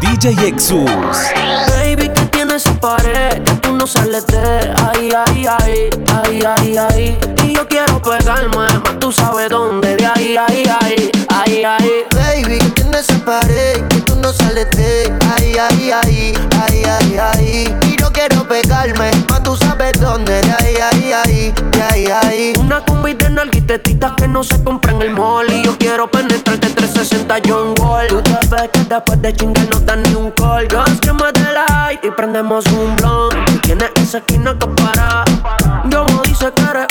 DJ Exus. Baby, que tienes esa pared, que tú no sales de ahí, ahí, ahí, ahí, ahí, ahí. Y yo quiero pegarme, más tú sabes dónde, de ahí, ahí, ahí, ahí, ahí. Baby, que tienes esa pared, que tú no sales de ahí, ahí, ahí, ahí, ahí, ahí. Y yo quiero pegarme, más tú sabes dónde, de ahí, ahí, ahí, de ahí, ahí. Una combi de nalguitetitas que no se compra en el mall. Y yo quiero penetrarte 360 John Wall. Tú te ves que después de chingar no dan ni un call. Guns que me light y prendemos un blunt. Tienes esa esquina que para. Yo me dice que eres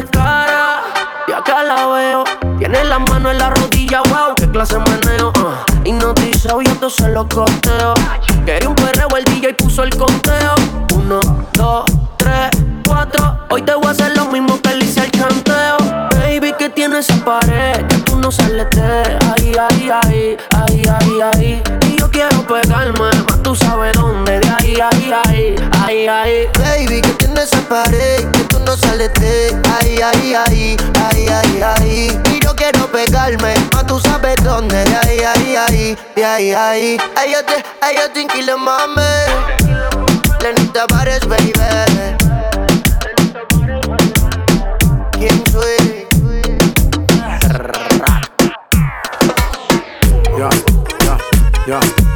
descara. Y acá la veo. Tiene la mano en la rodilla, wow, qué clase de meneo. Uh. Hipnotizado y esto se lo costeo. Quería un perreo, el DJ puso el conteo. Uno, dos, tres, cuatro. Hoy te voy a hacer lo mismo que le hice al chanteo. Baby, que tienes esa pared, que tú no sales de ahí, ahí, ahí, ahí, ahí, ahí. Y yo quiero pegarme, más tú sabes dónde, de ahí, ahí, ahí, ahí, ahí. Baby, que tienes esa pared, que tú no sales de ahí, ahí, ahí, ahí, ahí, ahí. Y yo quiero pegarme, más tú sabes dónde, de ahí, ahí, ahí, de ahí, ahí. Ay, yo te, ay, yo te inquilo, mami. Lenita Pares, baby. ¿Quién soy? Ya, ya, ya,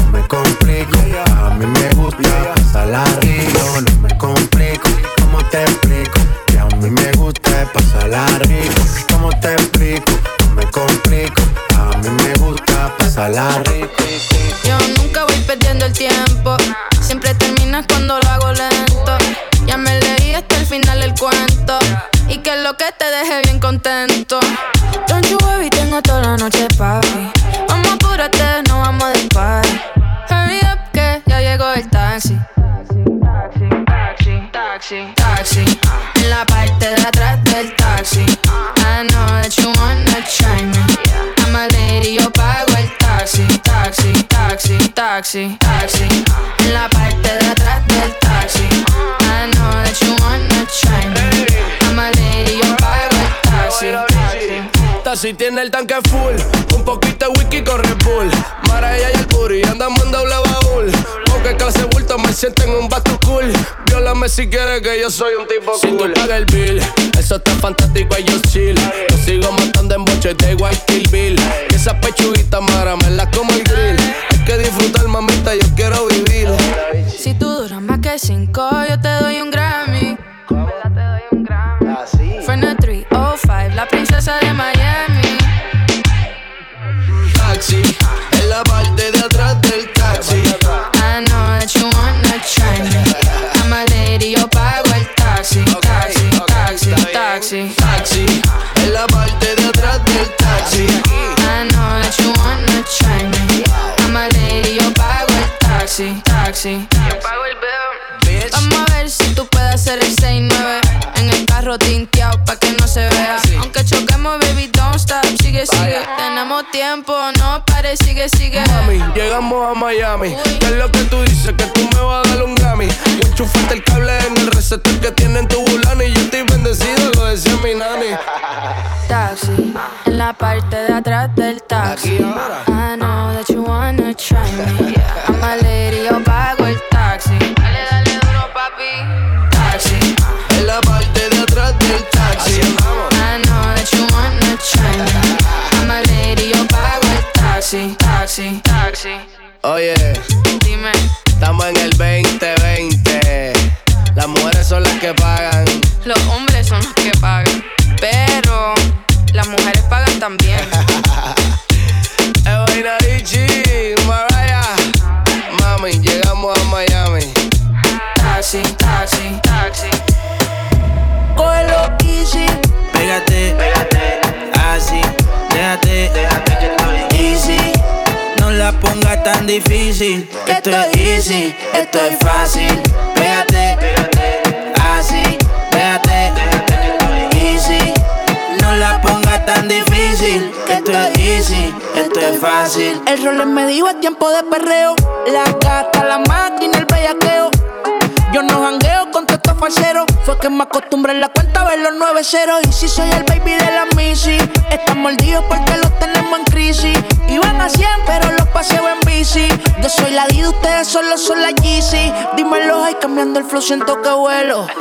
No me complico. A mí me gusta pasarla. No me complico. ¿Cómo te explico? A mí me gusta pasarla rico. ¿Cómo te explico? No me complico. A mí me gusta pasarla rico. Yo nunca voy perdiendo el tiempo. Siempre terminas cuando lo hago lento. Ya me leí hasta el final del cuento. Y que lo que te deje bien contento. Don't you worry, tengo toda la noche papi. Vamos apúrate, no vamos a party. Hurry up que ya llegó el. Taxi, taxi, taxi, taxi. En la parte de atrás del taxi. I know that you wanna try me. I'm a lady, yo pago el taxi. Taxi, taxi, taxi, taxi. En la parte de atrás del taxi. I know that you wanna try me. I'm a lady, yo pago el taxi. Si tiene el tanque full, un poquito de whisky con Red Bull. Mara y el puri, andamos en doble baúl. Porque clase bulto me siento en un bato cool. Viólame si quieres que yo soy un tipo cool. Si tú pagas el bill, eso está fantástico y yo chill. Yo sigo matando en boches de White Kill Bill. Y esa pechuguita mara me la como el grill. Hay que disfrutar, mamita, yo quiero vivir. Si tú duras más que cinco, yo te doy un Grammy. te doy un Grammy. Fue 305, la princesa taxi. Taxi, en la parte de atrás del taxi. I know that you wanna try me. I'm a lady, yo pago el taxi. Taxi. Yo pago el bill. Vamos a ver si tú puedes hacer el 6-9 En el carro tinteado pa' que no se vea Aunque choquemos, baby, don't stop Sigue, sigue, tenemos tiempo No pare, sigue, sigue Mami, llegamos a Miami. ¿Qué es lo que tú dices? Que tú me vas a dar un Grammy. Y enchufaste el cable en el receptor que tiene en tu bulano. Y yo estoy bendecido, lo decía mi nani. Taxi, en la parte de atrás del taxi yeah. Difícil. Esto es easy, esto es fácil. Pégate, así, pégate, easy. No la pongas tan difícil. Esto es easy, esto es fácil. El rol me dijo es tiempo de perreo. La gata, la máquina, el bellaqueo. Yo no jangueo con estos falseros. Fue que me acostumbré en la cuenta a ver los nueve ceros. Y si soy el baby de la Missy, están mordidos porque los tenemos en crisis. Iban a 100, pero los paseo en bici. Yo soy la D, ustedes solo son la Yeezy. Dímelo, ay, cambiando el flow, siento que vuelo.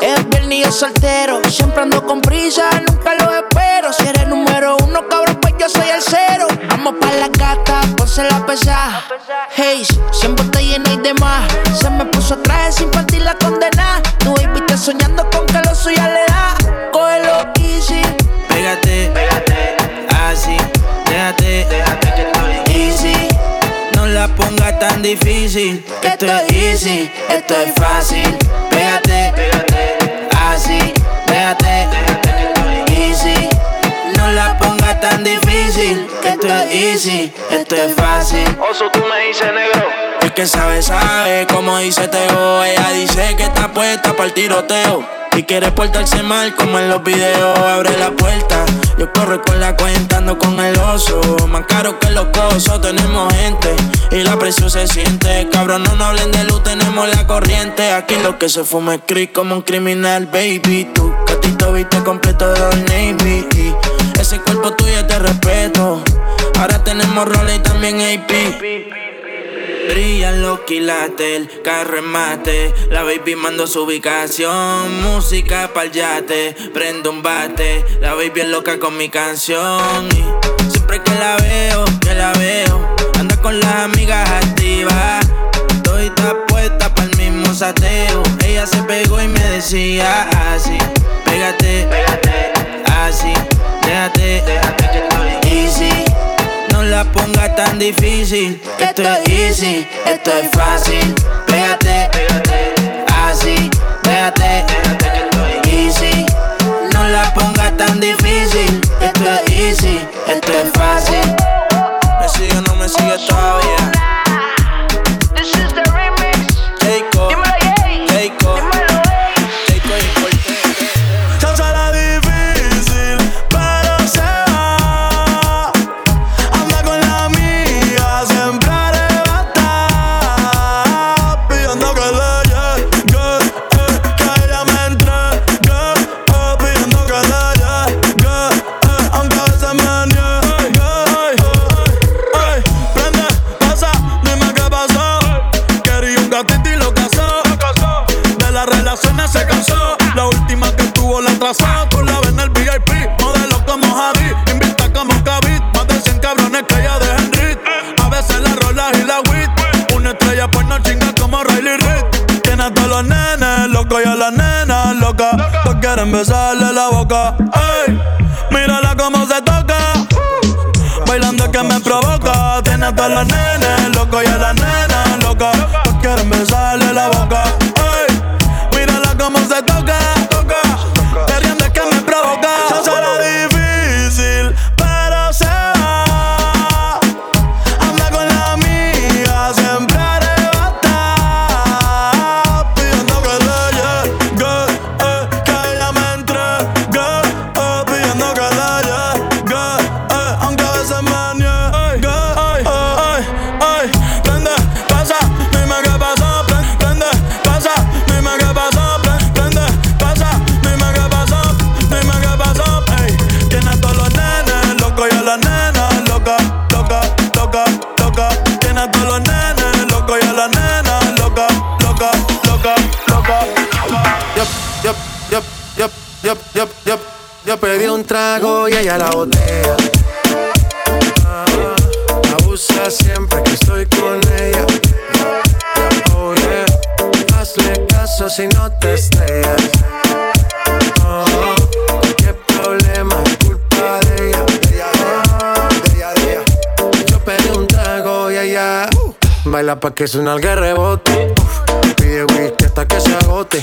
Es viernes soltero, siempre ando con prisa, nunca lo espero. Si eres número uno, cabrón, pues yo soy el cero. Vamos pa' la gata, ponse la pesa. Hey, siempre está lleno y demás. Se me puso traje sin partir la condena. Tu baby está soñando con que lo suya le da. Cógelo easy. Pégate, pégate, así, déjate, déjate que estoy easy. No la pongas tan difícil. Esto es easy, esto es fácil. Pégate, pégate, así, déjate, déjate que estoy easy. No la pongas tan difícil. Es easy, esto es fácil. Oso, tú me dices negro. El que sabe, sabe, como dice Teo. Ella dice que está puesta para el tiroteo. Y quiere portarse mal como en los videos. Abre la puerta, yo corro con la cuenta, ando con el oso. Más caro que los cosos, tenemos gente. Y la presión se siente. Cabrón, no nos hablen de luz, tenemos la corriente. Aquí lo que se fuma es creep como un criminal, baby. Tu gatito viste completo de Navy. Y ese cuerpo tuyo te respeto. Ahora tenemos roles y también AP. Brillan los quilates, el carro en mate. La baby mando su ubicación. Música pa'l yate, prendo un bate. La baby es loca con mi canción. Y siempre que la veo, que la veo, anda con las amigas activas. Estoy puesta pa'l mismo sateo. Ella se pegó y me decía así: Pégate, pégate, así, déjate, déjate que estoy easy. No la pongas tan difícil. Esto es easy, esto es fácil. Pégate, pégate, así, déjate, déjate que estoy easy. Trago y ella la botella. Ah, abusa siempre que estoy con ella. Oh yeah, hazle caso si no te estrellas. Oh, qué problema culpa de ella. Ella. Yo pedí un trago y ella uh, baila pa' que suena el rebote. Pide whisky hasta que se agote.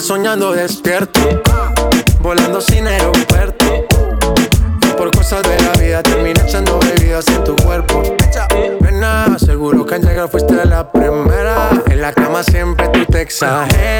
Soñando despierto, volando sin aeropuerto. Y por cosas de la vida terminé echando bebidas en tu cuerpo. Nena, seguro que al llegar fuiste la primera. En la cama siempre tú te exageras.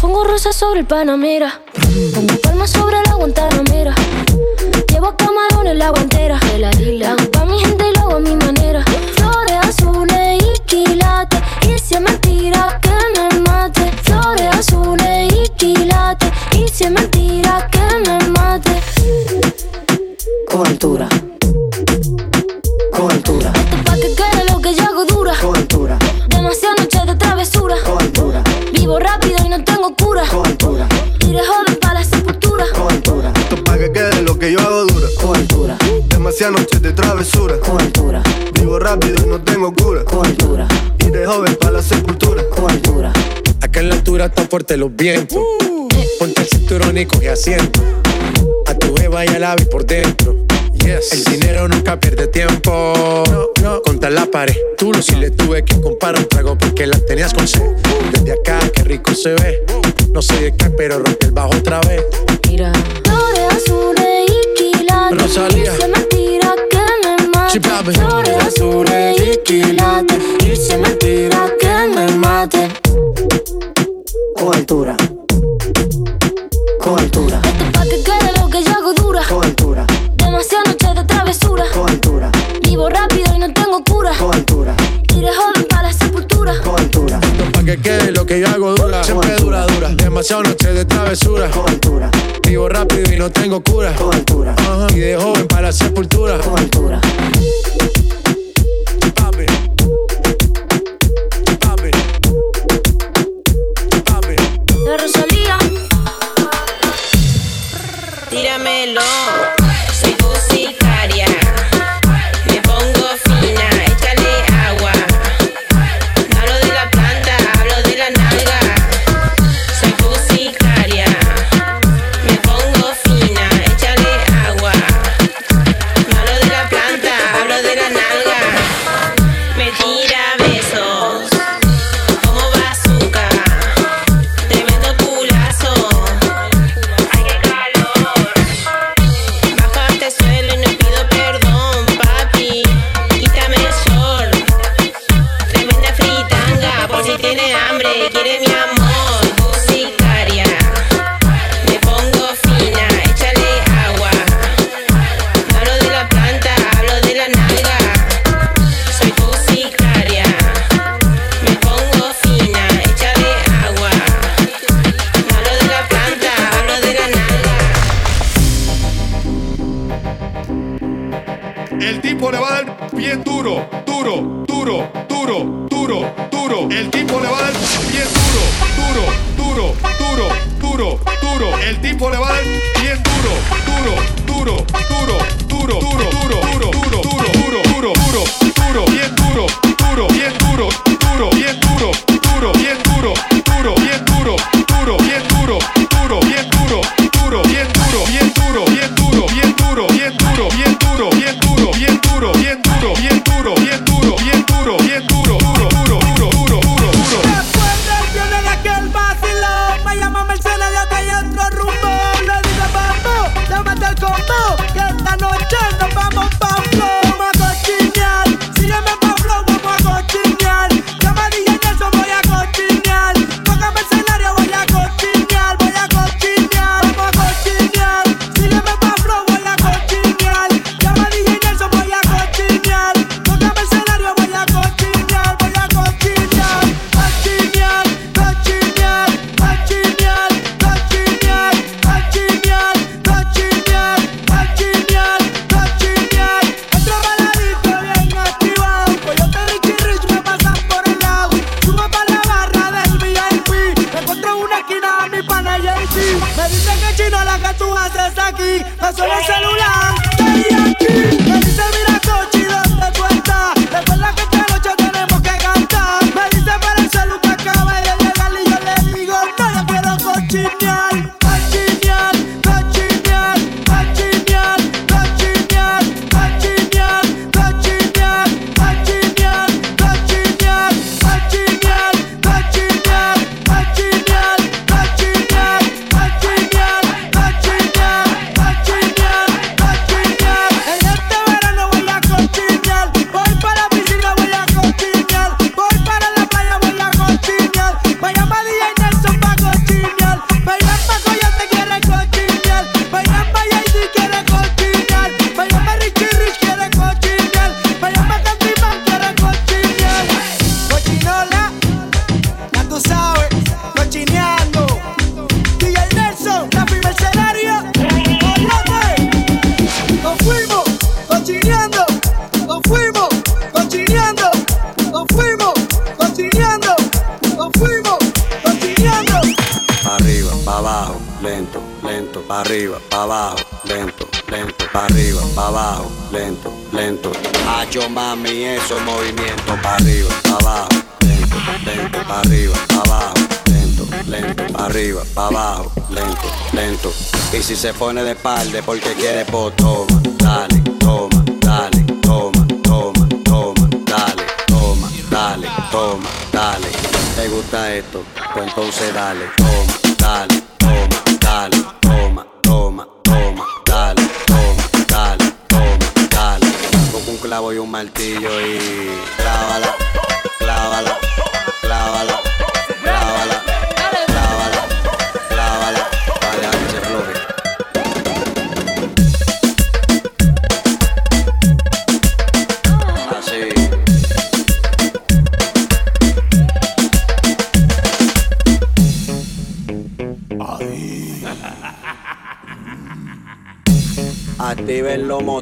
Pongo rosas sobre el Panamera. Pongo palmas sobre la Guantanamera. Llevo camarones la guantera. La hago pa' mi gente y lo hago a mi manera. Flores azules y quilates. Y si es mentira que me mate. Flores azules y quilates. Y si es mentira que me mate. Con altura. Con altura. Y no tengo cura. Con altura. Iré joven para la sepultura. Con altura. Esto pa' que quede lo que yo hago dura. Con altura. Demasiadas noches de travesura. Con altura. Vivo rápido y no tengo cura. Con altura. Y de joven para la sepultura. Con altura. Acá en la altura están fuertes los vientos. Ponte el cinturón y coge asiento. A tu jeva y al ave por dentro. El dinero nunca pierde tiempo. Contra la pared. Tú no si le tuve que comprar un trago porque la tenías con sed. Desde acá, qué rico se ve. No sé de qué, pero rompe el bajo otra vez. Mira. Flores azules y quilates. Rosalía. Y si es mentira que me mate. Sí. Flores azules y quilates. Y si es mentira que me mate. Con altura. Con altura. Que quede lo que yo hago dura. Siempre dura, dura. Demasiado noche de travesura. Con altura. Vivo rápido y no tengo cura. Con altura. Ajá. Y de joven para la sepultura. De Rosalía. Tíramelo, se pone de espalda porque quiere po, toma, dale, toma, dale, toma, toma, toma, dale, toma, dale, toma, dale. ¿Te gusta esto? Pues entonces dale, toma, dale.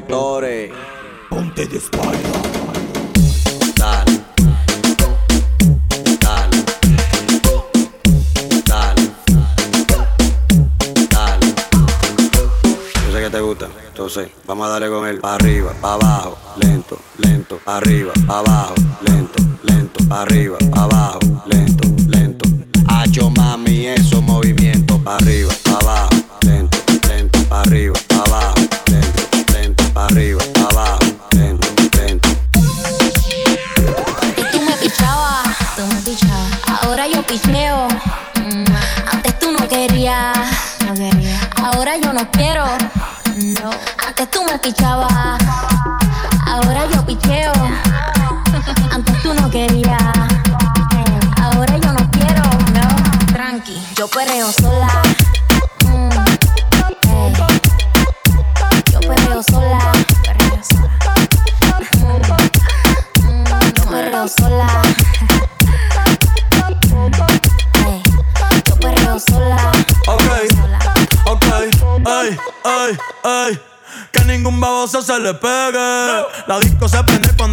actores. Ponte de espalda. Dale. Dale. Dale. Dale. Yo sé que te gusta. Entonces, vamos a darle con él. Pa arriba, para abajo, lento, lento, pa arriba, para abajo, lento, lento, pa arriba, para abajo, lento, lento. Hacho mami, esos movimientos para arriba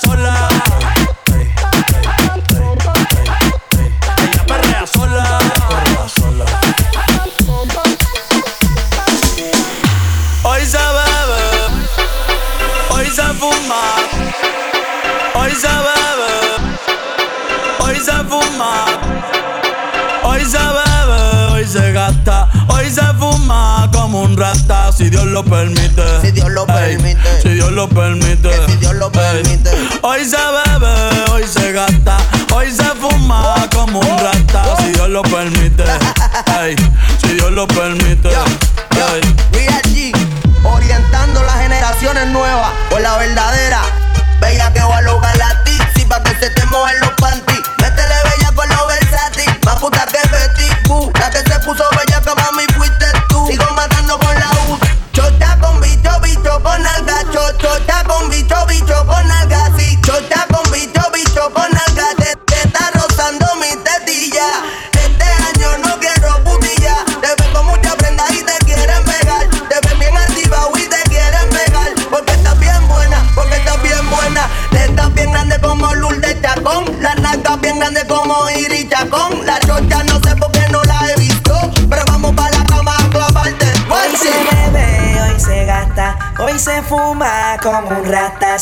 sola. Hoy se bebe, hoy se fuma, hoy se bebe, hoy se fuma, hoy se bebe, hoy se gasta, hoy se fuma como un rata, si Dios lo permite. Si Dios lo. Si Dios lo permite. si Dios lo permite. Hoy se bebe, hoy se gasta, hoy se fuma como un rata, si Dios lo permite. Ey, si Dios lo permite. Ey. Real G, orientando las generaciones nuevas por la verdadera. Bella que va a lograr la tizi pa' que se te mojen los panties.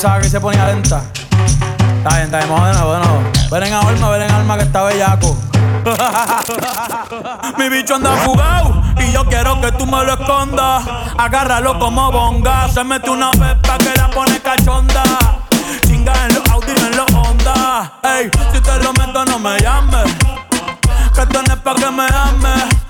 Pensaba que se ponía lenta. Está bien, está bien, vamos. Ven en alma, ven en alma que está bellaco. Mi bicho anda fugado y yo quiero que tú me lo escondas. Agárralo como bonga. Se mete una pepa que la pone cachonda. Chinga en los Audi en los Honda. Ey, si te lo meto, no me llames. Que esto no es pa' que me ames.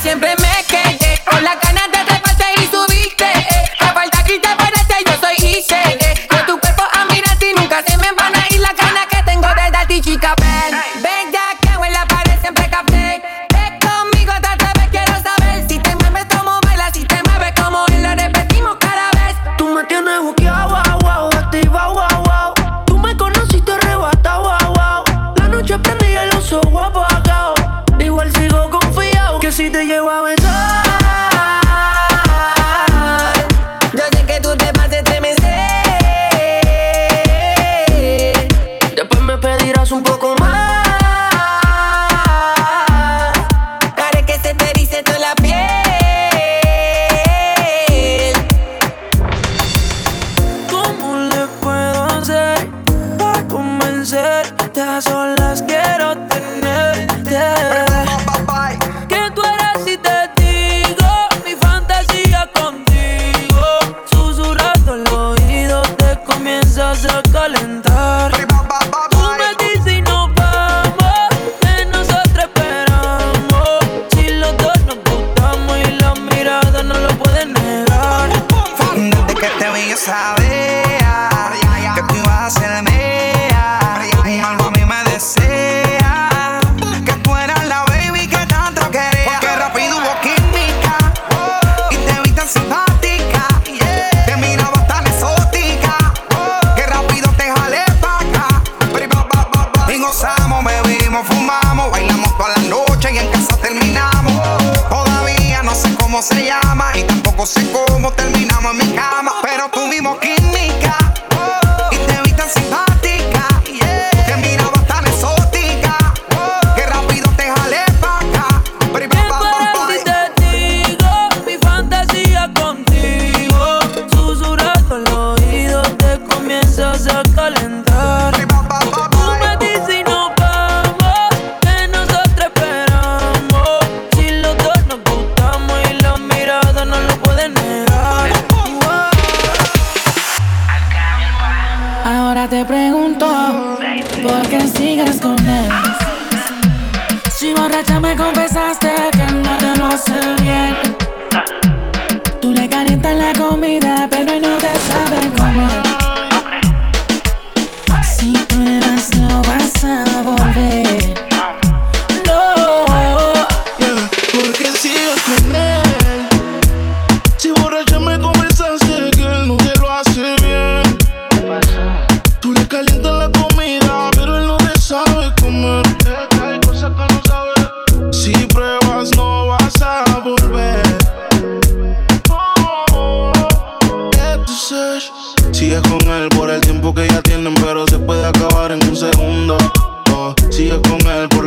Siempre me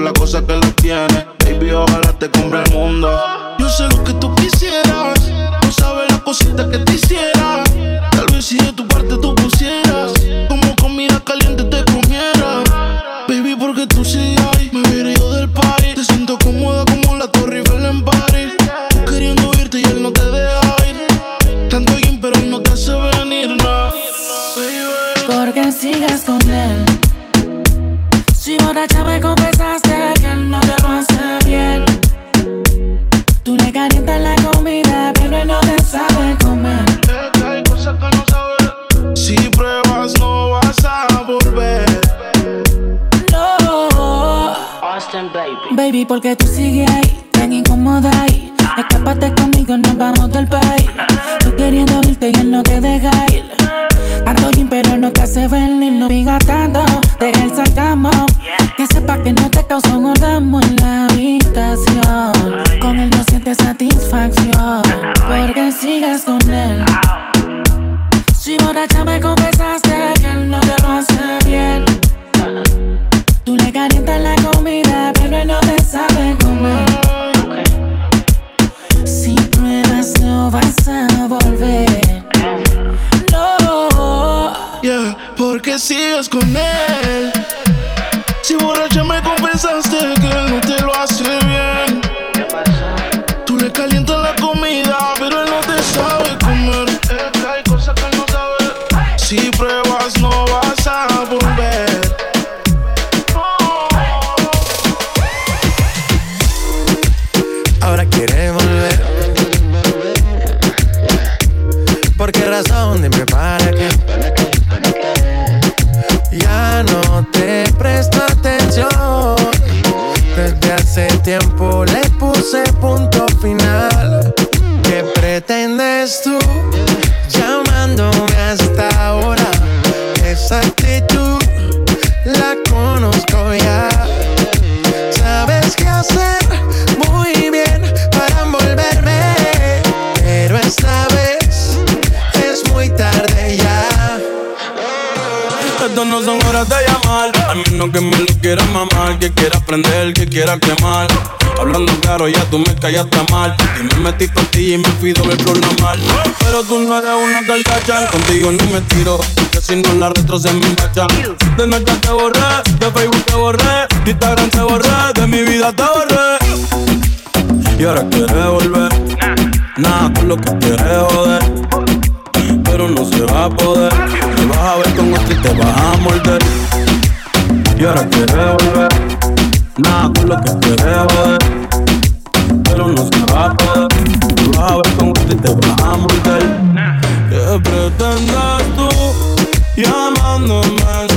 la cosa que lo tiene. Baby, ojalá te cumpla el mundo. Yo sé lo que tú quisieras que ya está mal. Y me metí contigo y me fui doble flor normal. Pero tú no eres una gargacha, contigo ni me tiro. Porque si no la retro se me enganchan. De noche te borré, de Facebook te borré, de Instagram te borré, de mi vida te borré. Y ahora quieres volver. Nada, tú lo que quieres joder. Pero no se va a poder. Te vas a ver con otro y te vas a morder. Y ahora quieres volver. Nada, tú lo que quieres joder no se va a poder. Tú vas a ver con que te vas a morder. ¿Qué pretendes tú llamándome?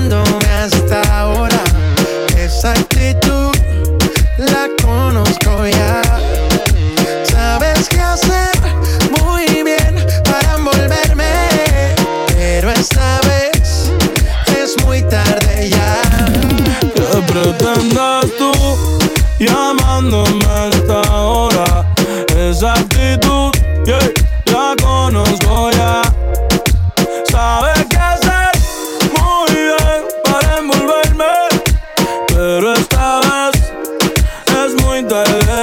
aguantándome hasta ahora. Esa actitud la conozco ya. Sabes qué hacer muy bien para envolverme, pero esta vez es muy tarde ya. ¿Qué pretendes tú llamándome hasta ahora? Esa actitud yeah, la conozco ya. tú eres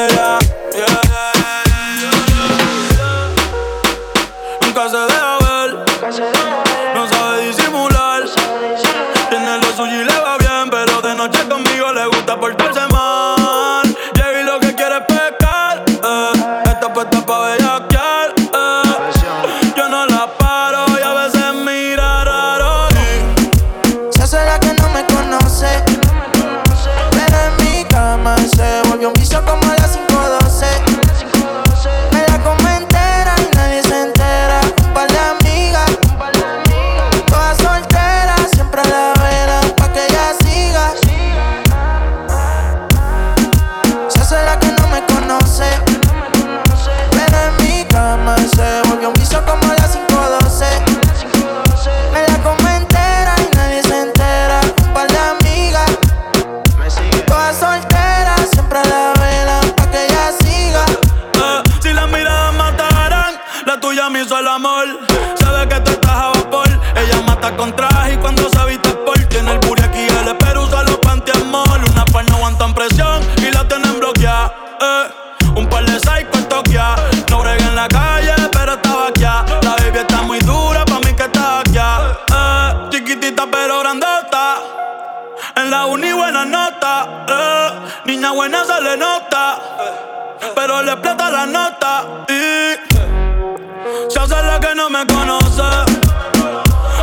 no me conoce.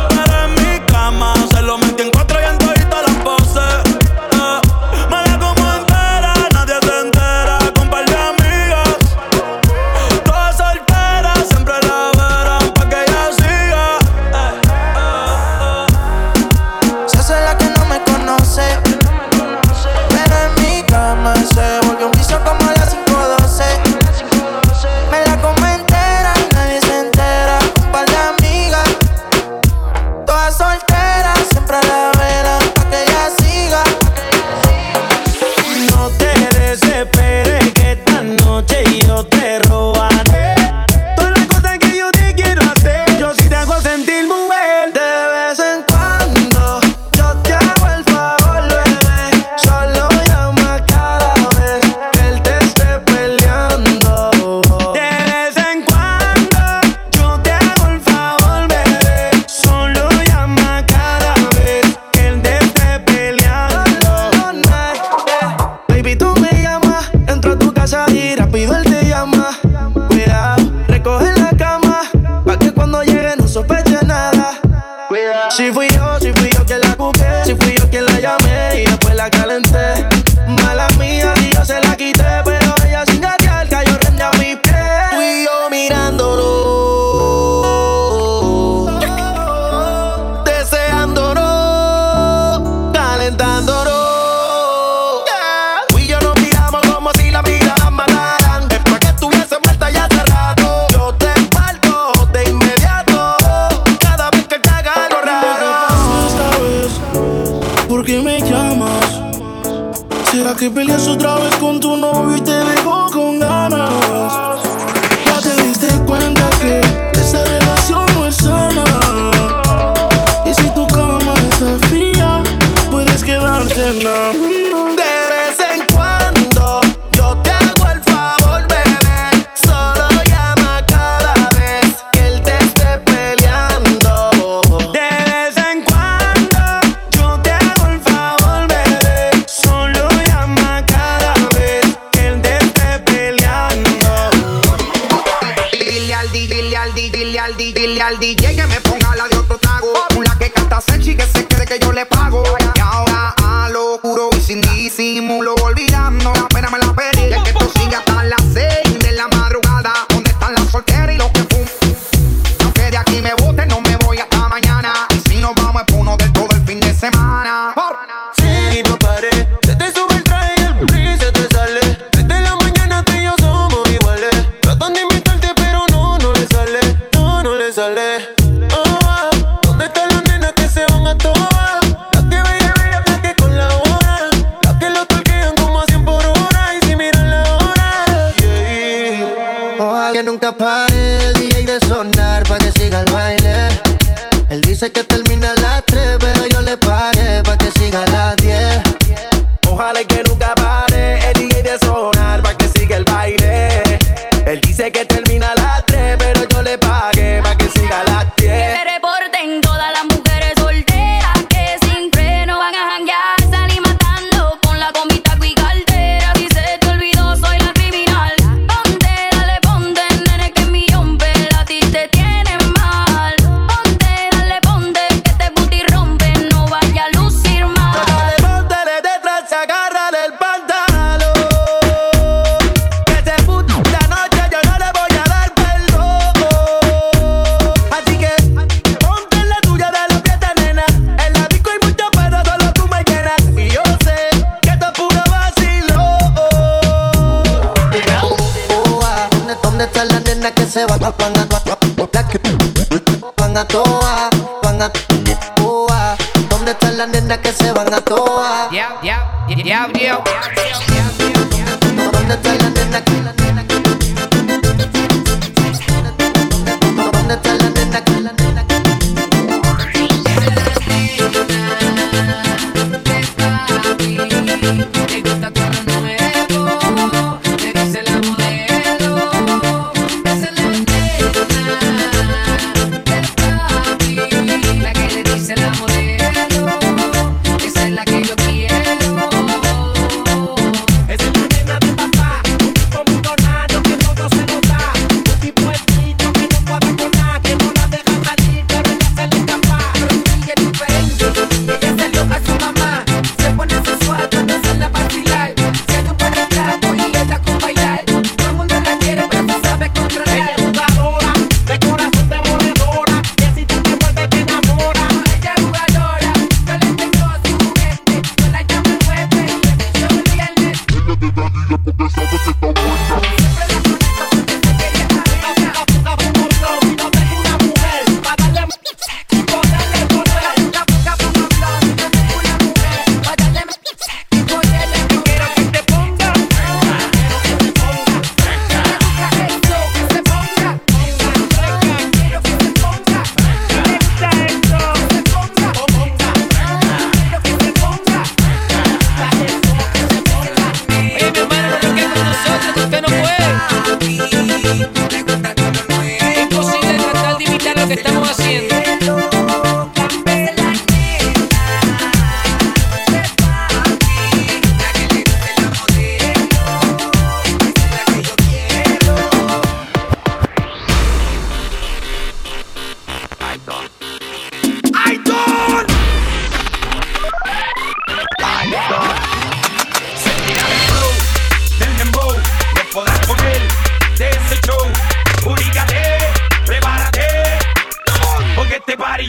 Pero en mi cama se lo metió Ojalá que nunca pare el DJ de sonar pa' que siga el baile. Él dice que termina a las 3, pero yo le paré pa' que siga a las 10. Ojalá que nunca pare. a toa, van a toa. ¿Dónde están las nenas que se van a toa? Yeah, yeah, yeah,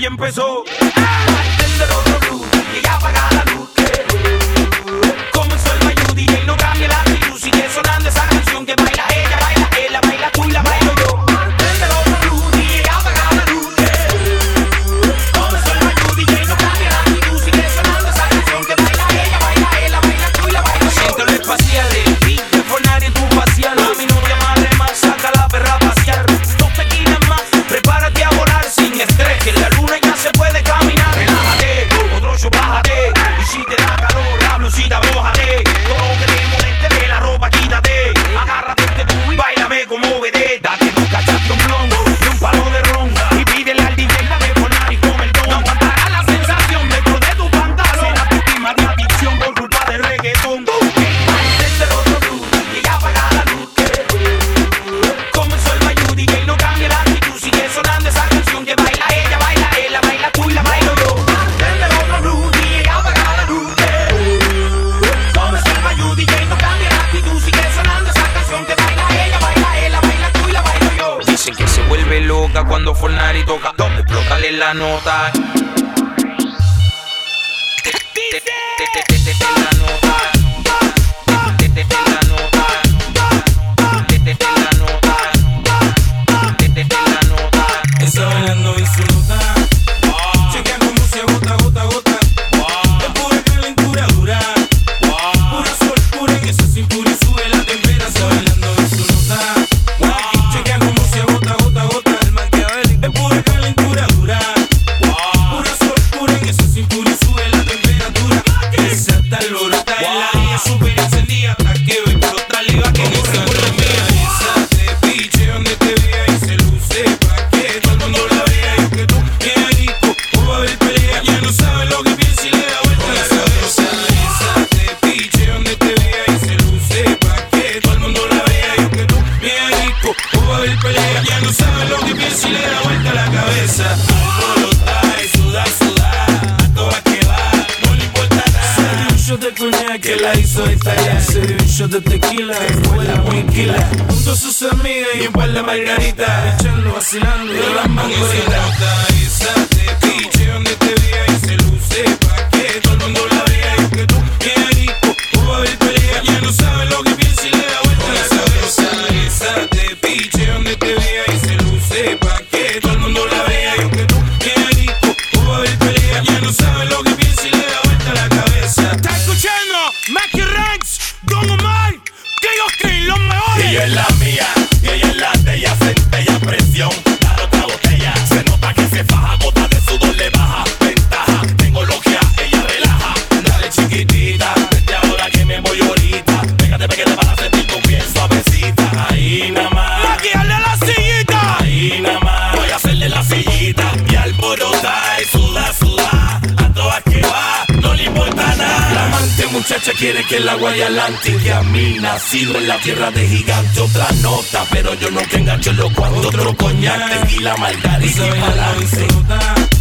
empezó. quiere que el agua y atlántica y a mí nacido en la tierra de gigante otra nota pero yo no te engancho lo cuantos otro coñac tequila maldad y balance